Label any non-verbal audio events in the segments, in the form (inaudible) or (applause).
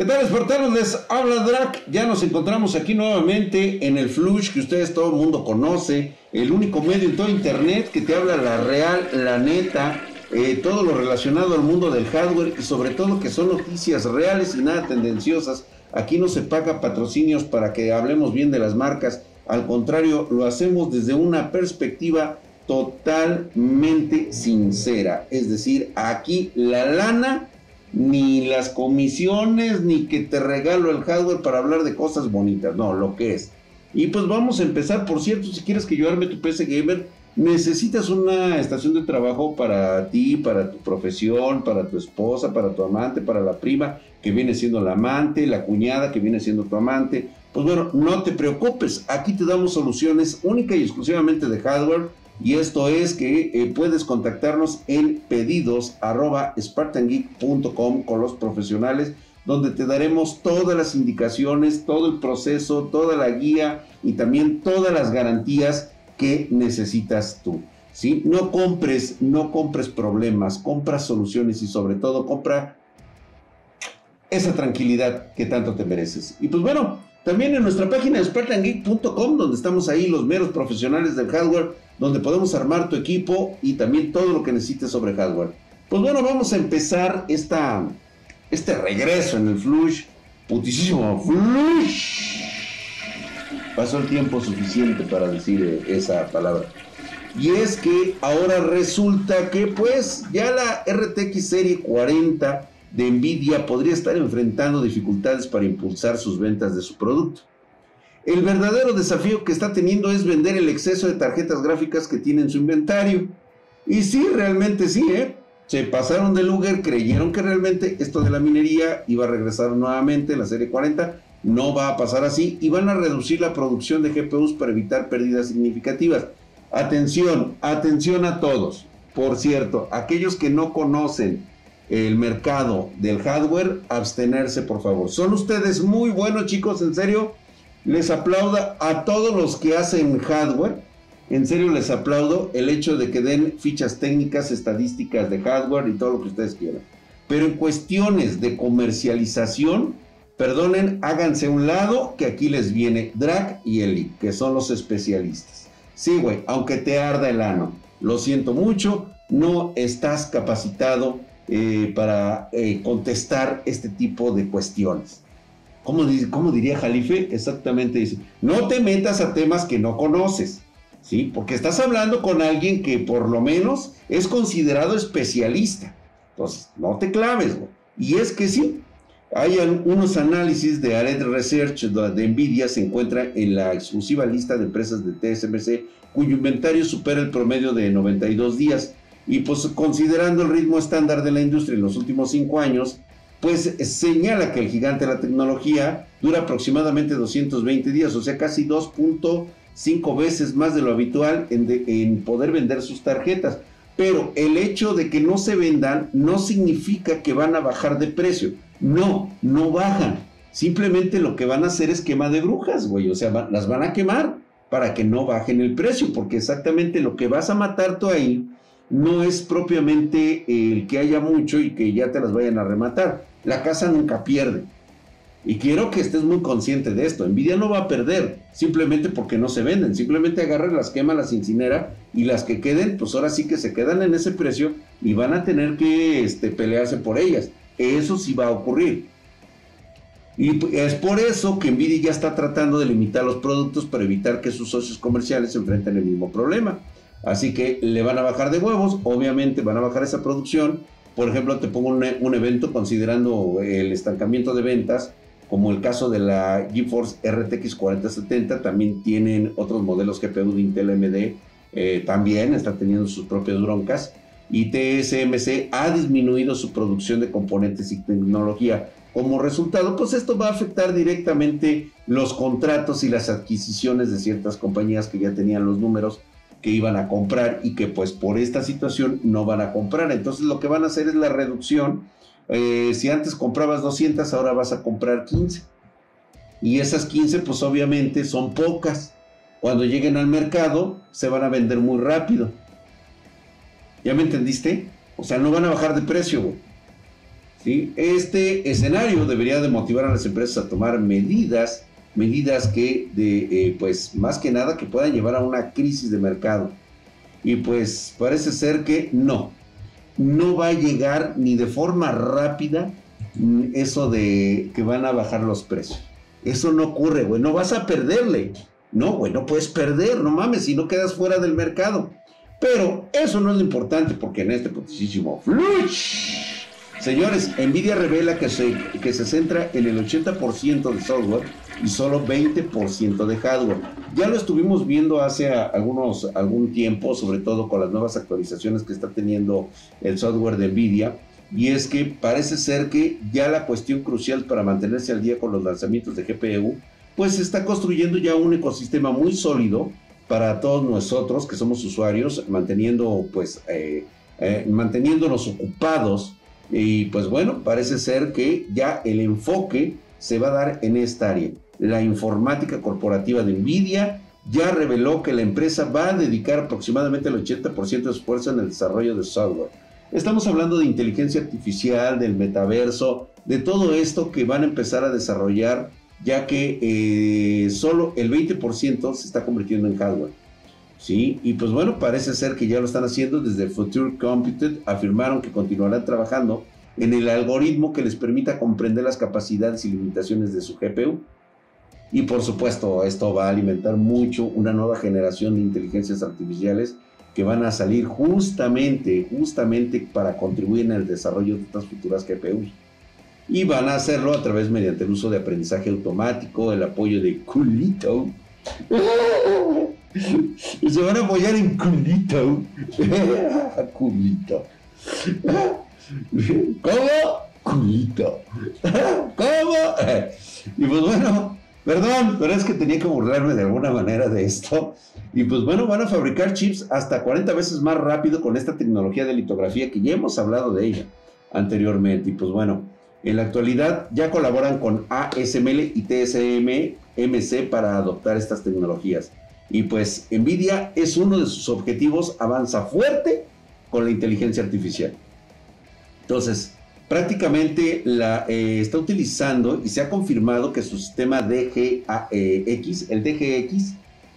¿Qué tal, espartanos? Les habla Drac. Ya nos encontramos aquí nuevamente en el Flush que ustedes todo el mundo conoce. El único medio en todo internet que te habla la real, la neta, eh, todo lo relacionado al mundo del hardware y sobre todo que son noticias reales y nada tendenciosas. Aquí no se paga patrocinios para que hablemos bien de las marcas. Al contrario, lo hacemos desde una perspectiva totalmente sincera. Es decir, aquí la lana ni las comisiones, ni que te regalo el hardware para hablar de cosas bonitas, no, lo que es. Y pues vamos a empezar, por cierto, si quieres que yo arme tu PC Gamer, necesitas una estación de trabajo para ti, para tu profesión, para tu esposa, para tu amante, para la prima que viene siendo la amante, la cuñada que viene siendo tu amante. Pues bueno, no te preocupes, aquí te damos soluciones única y exclusivamente de hardware y esto es que eh, puedes contactarnos en pedidos con los profesionales donde te daremos todas las indicaciones, todo el proceso, toda la guía y también todas las garantías que necesitas tú. ¿sí? No compres, no compres problemas, compra soluciones y sobre todo compra esa tranquilidad que tanto te mereces. Y pues bueno, también en nuestra página spartangeek.com donde estamos ahí los meros profesionales del hardware donde podemos armar tu equipo y también todo lo que necesites sobre hardware. Pues bueno, vamos a empezar esta, este regreso en el Flush. Putísimo Flush. Pasó el tiempo suficiente para decir esa palabra. Y es que ahora resulta que pues ya la RTX serie 40 de Nvidia podría estar enfrentando dificultades para impulsar sus ventas de su producto. El verdadero desafío que está teniendo es vender el exceso de tarjetas gráficas que tiene en su inventario. Y sí, realmente sí, ¿eh? Se pasaron de lugar, creyeron que realmente esto de la minería iba a regresar nuevamente en la serie 40. No va a pasar así y van a reducir la producción de GPUs para evitar pérdidas significativas. Atención, atención a todos. Por cierto, aquellos que no conocen el mercado del hardware, abstenerse por favor. Son ustedes muy buenos chicos, en serio les aplauda a todos los que hacen hardware. En serio les aplaudo el hecho de que den fichas técnicas, estadísticas de hardware y todo lo que ustedes quieran. Pero en cuestiones de comercialización, perdonen, háganse un lado que aquí les viene Drag y Eli, que son los especialistas. Sí, güey, aunque te arda el ano, lo siento mucho, no estás capacitado eh, para eh, contestar este tipo de cuestiones. ¿Cómo, diría Jalife? Exactamente dice, no te metas a temas que no conoces, ¿sí? Porque estás hablando con alguien que por lo menos es considerado especialista. Entonces, no te claves. Y es que sí, hay unos análisis de Ared Research de Nvidia se encuentra en la exclusiva lista de empresas de TSMC cuyo inventario supera el promedio de 92 días. Y pues considerando el ritmo estándar de la industria en los últimos cinco años, pues señala que el gigante de la tecnología dura aproximadamente 220 días, o sea, casi 2.5 veces más de lo habitual en, poder vender sus tarjetas. Pero el hecho de que no se vendan no significa que van a bajar de precio. No, no bajan. Simplemente lo que van a hacer es quema de brujas, güey. O sea, las van a quemar para que no bajen el precio, porque exactamente lo que vas a matar tú ahí no es propiamente el que haya mucho y que ya te las vayan a rematar. La casa nunca pierde. Y quiero que estés muy consciente de esto. Nvidia no va a perder simplemente porque no se venden. Simplemente agarra, las quema, las incinera y las que queden, pues ahora sí que se quedan en ese precio y van a tener que este, pelearse por ellas. Eso sí va a ocurrir. Y es por eso que Nvidia ya está tratando de limitar los productos para evitar que sus socios comerciales se enfrenten el mismo problema. Así que le van a bajar de huevos, obviamente van a bajar esa producción por ejemplo, te pongo un, evento considerando el estancamiento de ventas, como el caso de la GeForce RTX 4070, también tienen otros modelos GPU de Intel AMD, eh, también está teniendo sus propias broncas, y TSMC ha disminuido su producción de componentes y tecnología. Como resultado, pues esto va a afectar directamente los contratos y las adquisiciones de ciertas compañías que ya tenían los números que iban a comprar y que pues por esta situación no van a comprar. Entonces lo que van a hacer es la reducción. Eh, si antes comprabas 200, ahora vas a comprar 15. Y esas 15 pues obviamente son pocas. Cuando lleguen al mercado se van a vender muy rápido. ¿Ya me entendiste? O sea, no van a bajar de precio. ¿sí? Este escenario debería de motivar a las empresas a tomar medidas, medidas que, de, eh, pues, más que nada, que puedan llevar a una crisis de mercado. Y pues parece ser que no, no va a llegar ni de forma rápida mm, eso de que van a bajar los precios. Eso no ocurre, güey, no vas a perderle. No, güey, no puedes perder, no mames, si no quedas fuera del mercado. Pero eso no es lo importante porque en este flush Señores, Nvidia revela que se, que se centra en el 80% de software y solo 20% de hardware. Ya lo estuvimos viendo hace algunos, algún tiempo, sobre todo con las nuevas actualizaciones que está teniendo el software de Nvidia. Y es que parece ser que ya la cuestión crucial para mantenerse al día con los lanzamientos de GPU, pues se está construyendo ya un ecosistema muy sólido para todos nosotros que somos usuarios, manteniendo, pues, eh, eh, manteniéndonos ocupados y pues bueno, parece ser que ya el enfoque se va a dar en esta área. La informática corporativa de Nvidia ya reveló que la empresa va a dedicar aproximadamente el 80% de esfuerzo en el desarrollo de software. Estamos hablando de inteligencia artificial, del metaverso, de todo esto que van a empezar a desarrollar, ya que eh, solo el 20% se está convirtiendo en hardware. ¿sí? Y pues bueno, parece ser que ya lo están haciendo desde Future Computed, afirmaron que continuarán trabajando en el algoritmo que les permita comprender las capacidades y limitaciones de su GPU. Y por supuesto, esto va a alimentar mucho una nueva generación de inteligencias artificiales que van a salir justamente, justamente para contribuir en el desarrollo de estas futuras GPUs. Y van a hacerlo a través mediante el uso de aprendizaje automático, el apoyo de Culito. (laughs) Se van a apoyar en culito. (laughs) culito. ¿Cómo? Culito. (laughs) ¿Cómo? Y pues bueno, perdón, pero es que tenía que burlarme de alguna manera de esto. Y pues bueno, van a fabricar chips hasta 40 veces más rápido con esta tecnología de litografía que ya hemos hablado de ella anteriormente. Y pues bueno, en la actualidad ya colaboran con ASML y TSMC para adoptar estas tecnologías. Y pues Nvidia es uno de sus objetivos, avanza fuerte con la inteligencia artificial. Entonces, prácticamente la eh, está utilizando y se ha confirmado que su sistema DGX, el DGX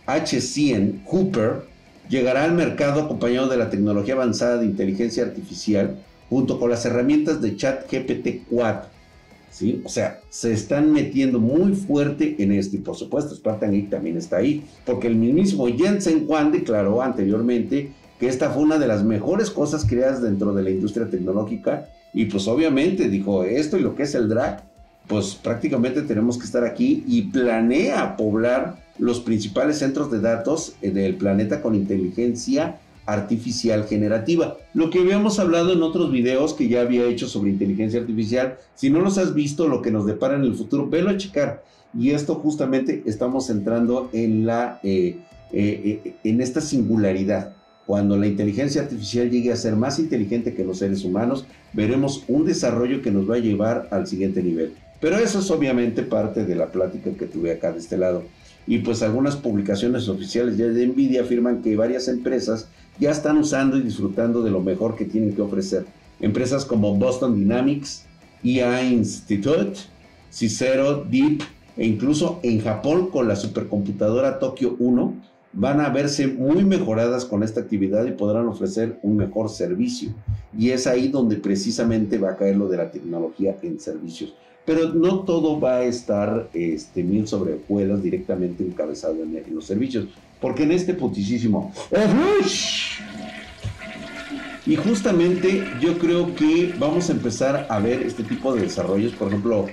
H100 Hooper, llegará al mercado acompañado de la tecnología avanzada de inteligencia artificial junto con las herramientas de chat GPT-4 ¿sí? O sea, se están metiendo muy fuerte en esto y por supuesto Spartan también está ahí, porque el mismo Jensen Juan declaró anteriormente que esta fue una de las mejores cosas creadas dentro de la industria tecnológica y pues obviamente dijo esto y lo que es el drag, pues prácticamente tenemos que estar aquí y planea poblar los principales centros de datos del planeta con inteligencia artificial generativa. Lo que habíamos hablado en otros videos que ya había hecho sobre inteligencia artificial, si no los has visto, lo que nos depara en el futuro, velo a checar. Y esto justamente estamos entrando en, la, eh, eh, eh, en esta singularidad. Cuando la inteligencia artificial llegue a ser más inteligente que los seres humanos, veremos un desarrollo que nos va a llevar al siguiente nivel. Pero eso es obviamente parte de la plática que tuve acá de este lado. Y pues algunas publicaciones oficiales ya de Nvidia afirman que varias empresas ya están usando y disfrutando de lo mejor que tienen que ofrecer. Empresas como Boston Dynamics, EA Institute, Cicero, Deep e incluso en Japón con la supercomputadora Tokyo 1 van a verse muy mejoradas con esta actividad y podrán ofrecer un mejor servicio. Y es ahí donde precisamente va a caer lo de la tecnología en servicios. Pero no todo va a estar este, mil sobre directamente encabezado en, en los servicios. Porque en este putisísimo... Y justamente yo creo que vamos a empezar a ver este tipo de desarrollos. Por ejemplo,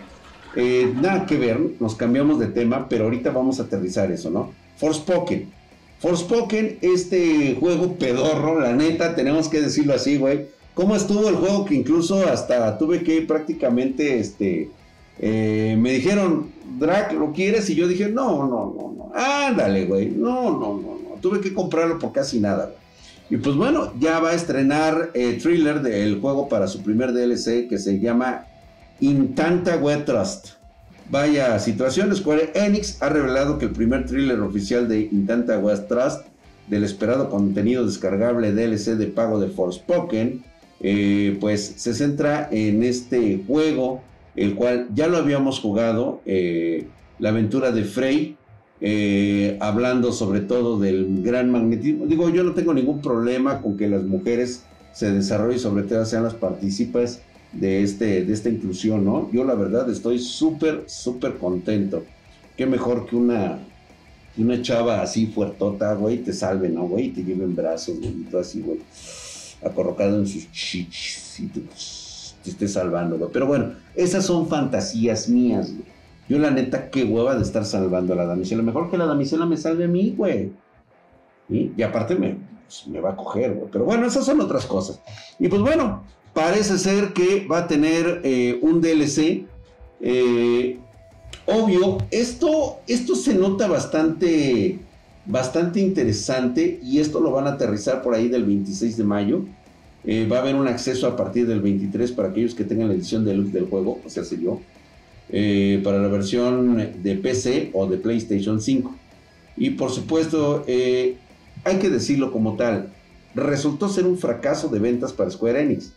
eh, nada que ver, nos cambiamos de tema, pero ahorita vamos a aterrizar eso, ¿no? Forspoken. Forspoken, este juego pedorro, la neta, tenemos que decirlo así, güey. ¿Cómo estuvo el juego que incluso hasta tuve que prácticamente, este, eh, me dijeron, Drac, ¿lo quieres? Y yo dije, no, no, no, no, ándale, güey, no, no, no, no, tuve que comprarlo por casi nada, Y pues bueno, ya va a estrenar el thriller del juego para su primer DLC que se llama Intanta Web Trust. Vaya situación, Square Enix ha revelado que el primer thriller oficial de Intanta Web Trust del esperado contenido descargable DLC de pago de Forspoken eh, pues se centra en este juego, el cual ya lo habíamos jugado, eh, la aventura de Frey, eh, hablando sobre todo del gran magnetismo. Digo, yo no tengo ningún problema con que las mujeres se desarrollen, sobre todo sean las participas de, este, de esta inclusión, ¿no? Yo la verdad estoy súper, súper contento. Qué mejor que una, una chava así fuertota, güey, te salve, ¿no, güey? Te lleve en brazos, güey, todo así, güey. Acorrocado en sus chichis y te, te esté salvando. Pero bueno, esas son fantasías mías, güey. Yo la neta, qué hueva de estar salvando a la damisela. Mejor que la damisela me salve a mí, güey. Y aparte me, pues, me va a coger, güey. Pero bueno, esas son otras cosas. Y pues bueno, parece ser que va a tener eh, un DLC. Eh, obvio, esto, esto se nota bastante, bastante interesante y esto lo van a aterrizar por ahí del 26 de mayo. Eh, va a haber un acceso a partir del 23 para aquellos que tengan la edición de luz del juego, o sea, se yo. Para la versión de PC o de PlayStation 5. Y por supuesto, hay que decirlo como tal, resultó ser un fracaso de ventas para Square Enix,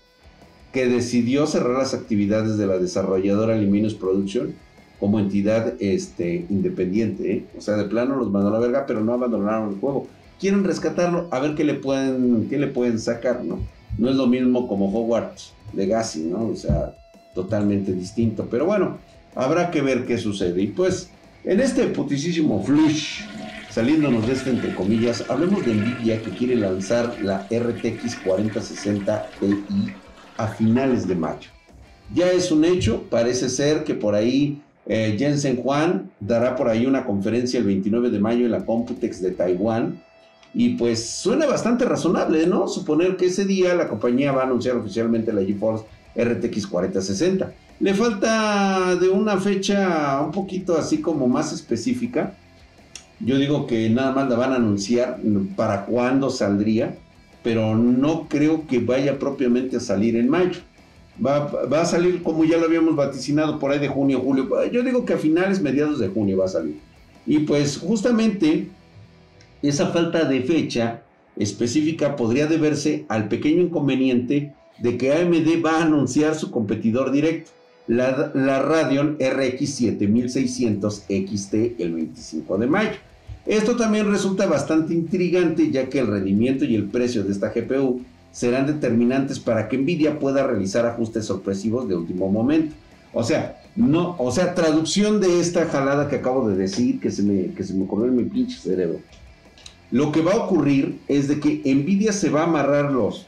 que decidió cerrar las actividades de la desarrolladora Luminous Production como entidad este, independiente. ¿eh? O sea, de plano los mandó a la verga, pero no abandonaron el juego. Quieren rescatarlo, a ver qué le pueden, qué le pueden sacar, ¿no? No es lo mismo como Hogwarts Legacy, ¿no? O sea, totalmente distinto. Pero bueno, Habrá que ver qué sucede. Y pues, en este putisísimo flush, saliéndonos de este entre comillas, hablemos de Nvidia que quiere lanzar la RTX 4060 Ti a finales de mayo. Ya es un hecho, parece ser que por ahí eh, Jensen Juan dará por ahí una conferencia el 29 de mayo en la Computex de Taiwán. Y pues suena bastante razonable, ¿no? Suponer que ese día la compañía va a anunciar oficialmente la GeForce RTX 4060. Le falta de una fecha un poquito así como más específica. Yo digo que nada más la van a anunciar para cuándo saldría, pero no creo que vaya propiamente a salir en mayo. Va, a salir como ya lo habíamos vaticinado por ahí de junio, julio. Yo digo que a finales, mediados de junio va a salir. Y pues justamente esa falta de fecha específica podría deberse al pequeño inconveniente de que AMD va a anunciar su competidor directo la, Radeon RX 7600 XT el 25 de mayo. Esto también resulta bastante intrigante ya que el rendimiento y el precio de esta GPU serán determinantes para que Nvidia pueda realizar ajustes sorpresivos de último momento. O sea, no, o sea, traducción de esta jalada que acabo de decir que se me, que se me en mi pinche cerebro. Lo que va a ocurrir es de que Nvidia se va a amarrar los,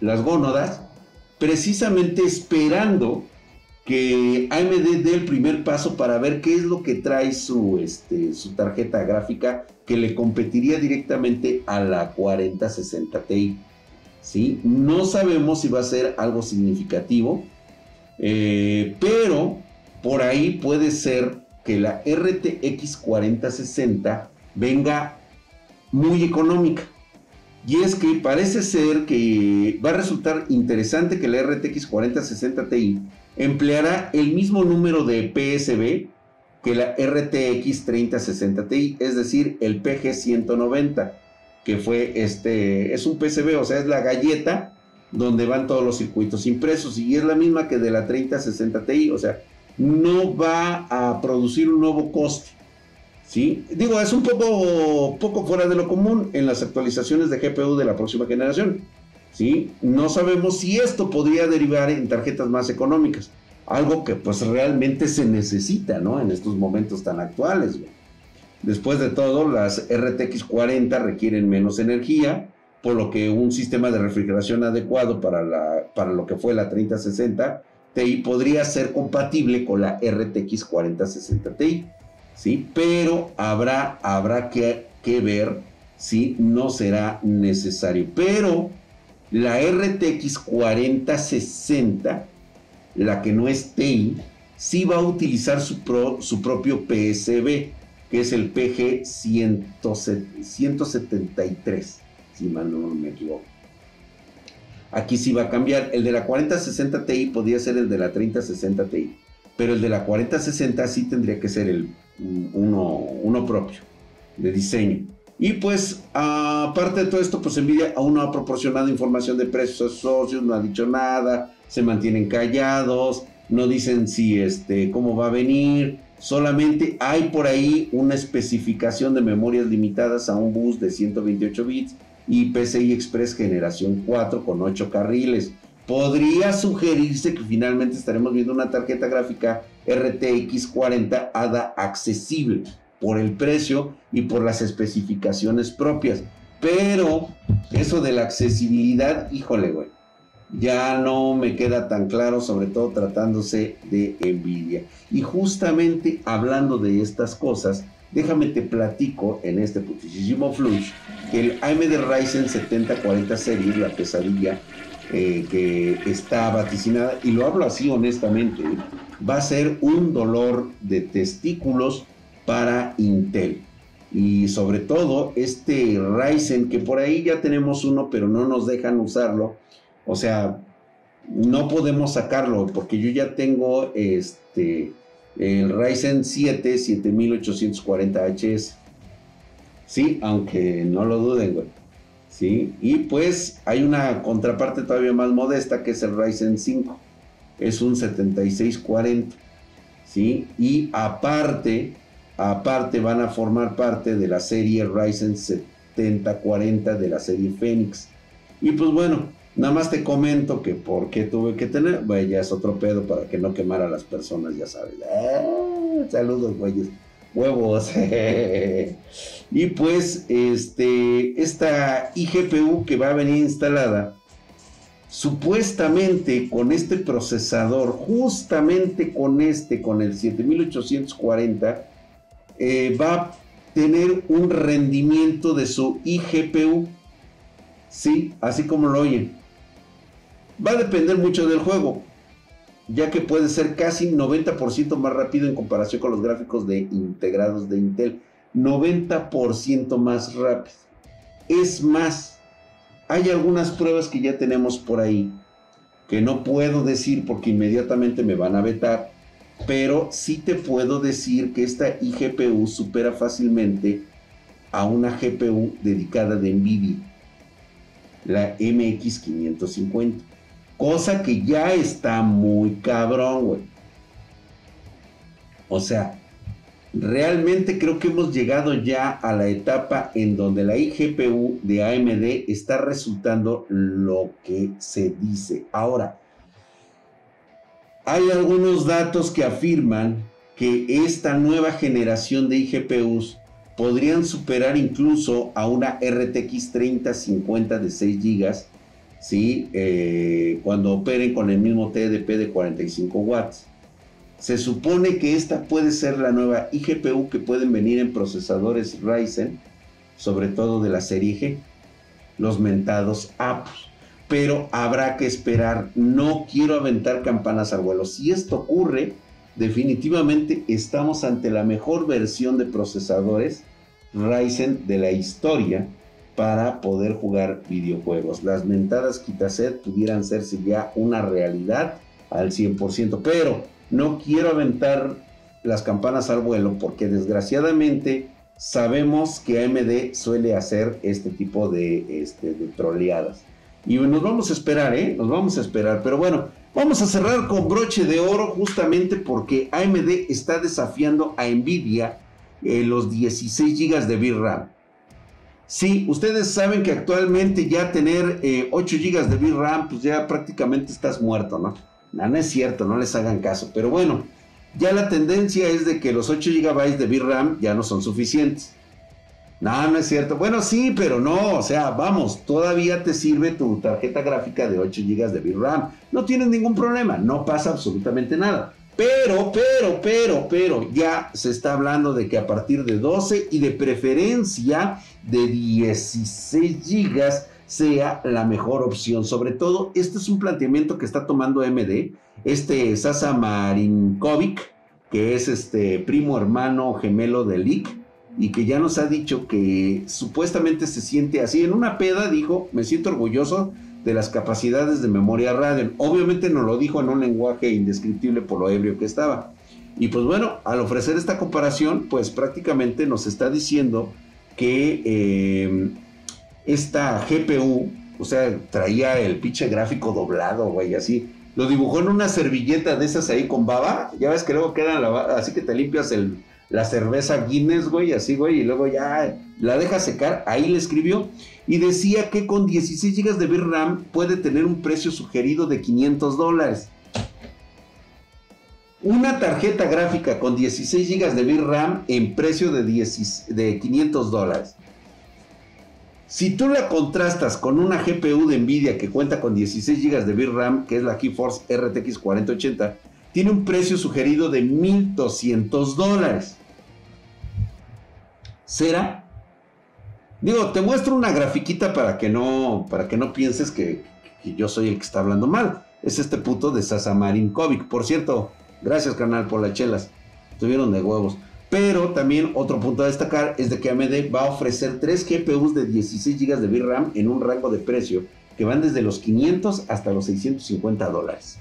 las gónadas precisamente esperando que AMD dé el primer paso para ver qué es lo que trae su, este, su tarjeta gráfica que le competiría directamente a la 4060 Ti. ¿sí? No sabemos si va a ser algo significativo, eh, pero por ahí puede ser que la RTX 4060 venga muy económica. Y es que parece ser que va a resultar interesante que la RTX 4060 Ti empleará el mismo número de PSB que la RTX 3060 Ti, es decir, el PG190, que fue este, es un PCB, o sea, es la galleta donde van todos los circuitos impresos y es la misma que de la 3060 Ti, o sea, no va a producir un nuevo coste. ¿Sí? Digo, es un poco, poco fuera de lo común en las actualizaciones de GPU de la próxima generación. No sabemos si esto podría derivar en tarjetas más económicas, algo que pues realmente se necesita, ¿no? En estos momentos tan actuales. Después de todo, las RTX 40 requieren menos energía, por lo que un sistema de refrigeración adecuado para, la, para lo que fue la 3060 Ti podría ser compatible con la RTX 4060 Ti, ¿sí? Pero habrá, habrá que, que ver si no será necesario. Pero la RTX 4060, la que no es TI, sí va a utilizar su, su propio PSB, que es el PG 173, si mal no me equivoco. Aquí sí va a cambiar. El de la 4060 Ti podría ser el de la 3060 Ti, pero el de la 4060 sí tendría que ser el uno, uno propio de diseño. Y pues, aparte de todo esto, pues Nvidia aún no ha proporcionado información de precios a socios, no ha dicho nada, se mantienen callados, no dicen si este, cómo va a venir. Solamente hay por ahí una especificación de memorias limitadas a un bus de 128 bits y PCI Express generación 4 con 8 carriles. Podría sugerirse que finalmente estaremos viendo una tarjeta gráfica RTX 40 ADA accesible por el precio y por las especificaciones propias. Pero eso de la accesibilidad, híjole, güey ya no me queda tan claro, sobre todo tratándose de Nvidia. Y justamente hablando de estas cosas, déjame te platico en este putísimo flush que el AMD Ryzen 7040 series, la pesadilla eh, que está vaticinada, y lo hablo así honestamente, va a ser un dolor de testículos para Intel. Y sobre todo este Ryzen, que por ahí ya tenemos uno, pero no nos dejan usarlo o sea, no podemos sacarlo porque yo ya tengo este el Ryzen 7 7840HS. Sí, aunque no lo duden, güey. Sí, y pues hay una contraparte todavía más modesta que es el Ryzen 5. Es un 7640. Sí, y aparte, aparte van a formar parte de la serie Ryzen 7040 de la serie Phoenix. Y pues bueno, Nada más te comento que por qué tuve que tener, bueno, ya es otro pedo para que no quemara a las personas, ya sabes. Ah, saludos, güeyes. Huevos. (laughs) y pues, este, esta iGPU que va a venir instalada, supuestamente con este procesador, justamente con este, con el 7840, eh, va a tener un rendimiento de su iGPU. Sí, así como lo oyen Va a depender mucho del juego, ya que puede ser casi 90% más rápido en comparación con los gráficos de integrados de Intel. 90% más rápido. Es más, hay algunas pruebas que ya tenemos por ahí que no puedo decir porque inmediatamente me van a vetar, pero sí te puedo decir que esta iGPU supera fácilmente a una GPU dedicada de Nvidia, la MX550. Cosa que ya está muy cabrón, güey. O sea, realmente creo que hemos llegado ya a la etapa en donde la iGPU de AMD está resultando lo que se dice. Ahora, hay algunos datos que afirman que esta nueva generación de iGPUs podrían superar incluso a una RTX 3050 de 6 GB ¿sí? Eh, cuando operen con el mismo TDP de 45 watts. Se supone que esta puede ser la nueva iGPU que pueden venir en procesadores Ryzen, sobre todo de la serie G, los mentados APUs. Pero habrá que esperar, no quiero aventar campanas al vuelo. Si esto ocurre, definitivamente estamos ante la mejor versión de procesadores Ryzen de la historia para poder jugar videojuegos. Las mentadas quitaset pudieran hacerse ya una realidad al 100%, pero no quiero aventar las campanas al vuelo porque desgraciadamente sabemos que AMD suele hacer este tipo de, este, de troleadas. Y nos vamos a esperar, ¿eh? Nos vamos a esperar. Pero bueno, vamos a cerrar con broche de oro justamente porque AMD está desafiando a Nvidia eh, los 16 GB de VRAM. Sí, ustedes saben que actualmente ya tener 8 eh, GB de VRAM, pues ya prácticamente estás muerto, ¿no? No, es cierto, no les hagan caso. Pero bueno, ya la tendencia es de que los 8 GB de VRAM ya no son suficientes. No, no es cierto. Bueno, sí, pero no. O sea, vamos, todavía te sirve tu tarjeta gráfica de 8 GB de VRAM. No tienes ningún problema, no pasa absolutamente nada. Pero, pero, pero, pero, ya se está hablando de que a partir de 12 y de preferencia de 16 gigas sea la mejor opción. Sobre todo, este es un planteamiento que está tomando MD, este Sasa Marinkovic, que es este primo hermano gemelo de Lick, y que ya nos ha dicho que supuestamente se siente así. En una peda dijo, me siento orgulloso de las capacidades de memoria Radeon. Obviamente nos lo dijo en un lenguaje indescriptible por lo ebrio que estaba. Y pues bueno, al ofrecer esta comparación, pues prácticamente nos está diciendo que eh, esta GPU, o sea, traía el pinche gráfico doblado, güey, así. Lo dibujó en una servilleta de esas ahí con baba. Ya ves que luego quedan así que te limpias el, la cerveza Guinness, güey, así, güey, y luego ya la deja secar. Ahí le escribió y decía que con 16 GB de VRAM puede tener un precio sugerido de 500 dólares. Una tarjeta gráfica con 16 GB de VRAM en precio de, de 500 dólares. Si tú la contrastas con una GPU de Nvidia que cuenta con 16 GB de VRAM, que es la GeForce RTX 4080, tiene un precio sugerido de 1200 dólares. ¿Será? Digo, te muestro una grafiquita para que no, para que no pienses que, yo soy el que está hablando mal. Es este puto de Sasamarin Kovic. Por cierto, gracias canal por las chelas. Tuvieron de huevos. Pero también otro punto a destacar es de que AMD va a ofrecer tres GPUs de 16 GB de VRAM en un rango de precio que van desde los 500 hasta los 650 dólares.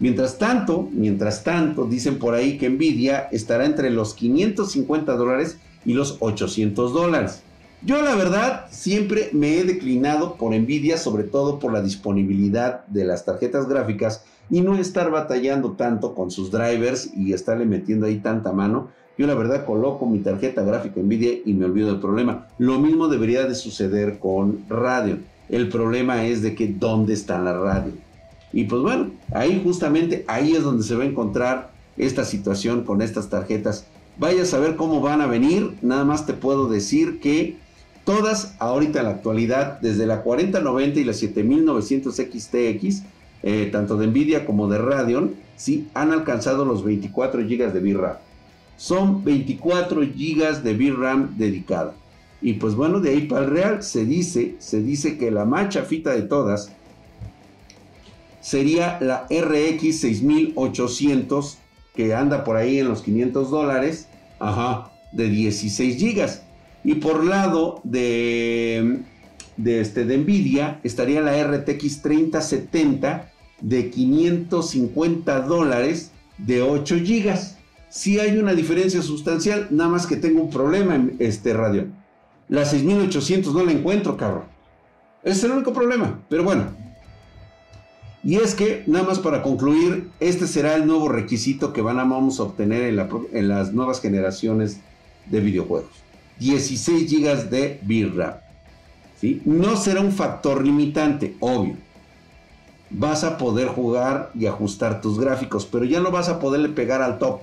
Mientras tanto, mientras tanto, dicen por ahí que Nvidia estará entre los 550 dólares y los 800 dólares. Yo la verdad siempre me he declinado por Nvidia, sobre todo por la disponibilidad de las tarjetas gráficas y no estar batallando tanto con sus drivers y estarle metiendo ahí tanta mano yo la verdad coloco mi tarjeta gráfica Nvidia y me olvido del problema. Lo mismo debería de suceder con radio. El problema es de que dónde está la radio. Y pues bueno, ahí justamente ahí es donde se va a encontrar esta situación con estas tarjetas. Vaya a saber cómo van a venir. Nada más te puedo decir que todas ahorita en la actualidad, desde la 4090 y la 7900 XTX, eh, tanto de Nvidia como de Radeon, sí han alcanzado los 24 GB de VRAM son 24 GB de VRAM dedicada. Y pues bueno, de ahí para el real se dice, se dice que la más chafita de todas sería la RX 6800 que anda por ahí en los 500 dólares, ajá, de 16 GB. Y por lado de, de, este, de Nvidia estaría la RTX 3070 de 550 dólares de 8 GB si hay una diferencia sustancial, nada más que tengo un problema en este radio. La 6800 no la encuentro, cabrón. Es el único problema, pero bueno. Y es que, nada más para concluir, este será el nuevo requisito que van a, vamos a obtener en, las nuevas generaciones de videojuegos. 16 GB de VRAM. ¿sí? No será un factor limitante, obvio. Vas a poder jugar y ajustar tus gráficos, pero ya no vas a poderle pegar al top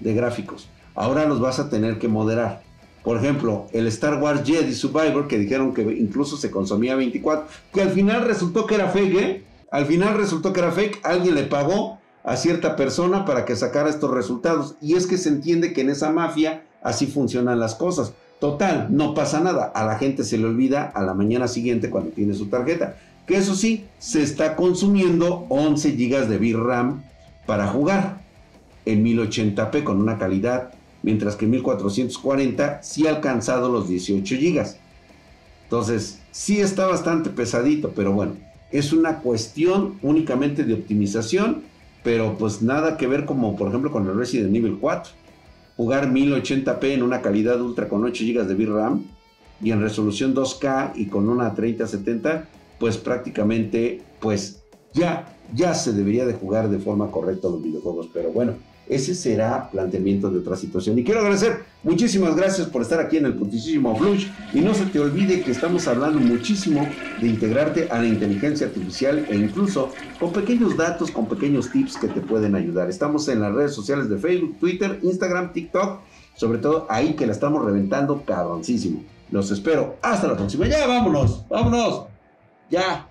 de gráficos. Ahora los vas a tener que moderar. Por ejemplo, el Star Wars Jedi Survivor, que dijeron que incluso se consumía 24, que al final resultó que era fake, ¿eh? Al final resultó que era fake, alguien le pagó a cierta persona para que sacara estos resultados. Y es que se entiende que en esa mafia así funcionan las cosas. Total, no pasa nada. A la gente se le olvida a la mañana siguiente cuando tiene su tarjeta. Que eso sí, se está consumiendo 11 GB de VRAM para jugar en 1080p con una calidad, mientras que en 1440 sí ha alcanzado los 18 GB. Entonces, sí está bastante pesadito, pero bueno, es una cuestión únicamente de optimización, pero pues nada que ver como por ejemplo con el Resident Evil 4. Jugar 1080p en una calidad ultra con 8 GB de VRAM y en resolución 2K y con una 3070, pues prácticamente pues ya ya se debería de jugar de forma correcta los videojuegos, pero bueno, ese será planteamiento de otra situación. Y quiero agradecer, muchísimas gracias por estar aquí en el puntísimo Flush. Y no se te olvide que estamos hablando muchísimo de integrarte a la inteligencia artificial e incluso con pequeños datos, con pequeños tips que te pueden ayudar. Estamos en las redes sociales de Facebook, Twitter, Instagram, TikTok, sobre todo ahí que la estamos reventando cabroncísimo. Los espero. Hasta la próxima. Ya, vámonos, vámonos. Ya.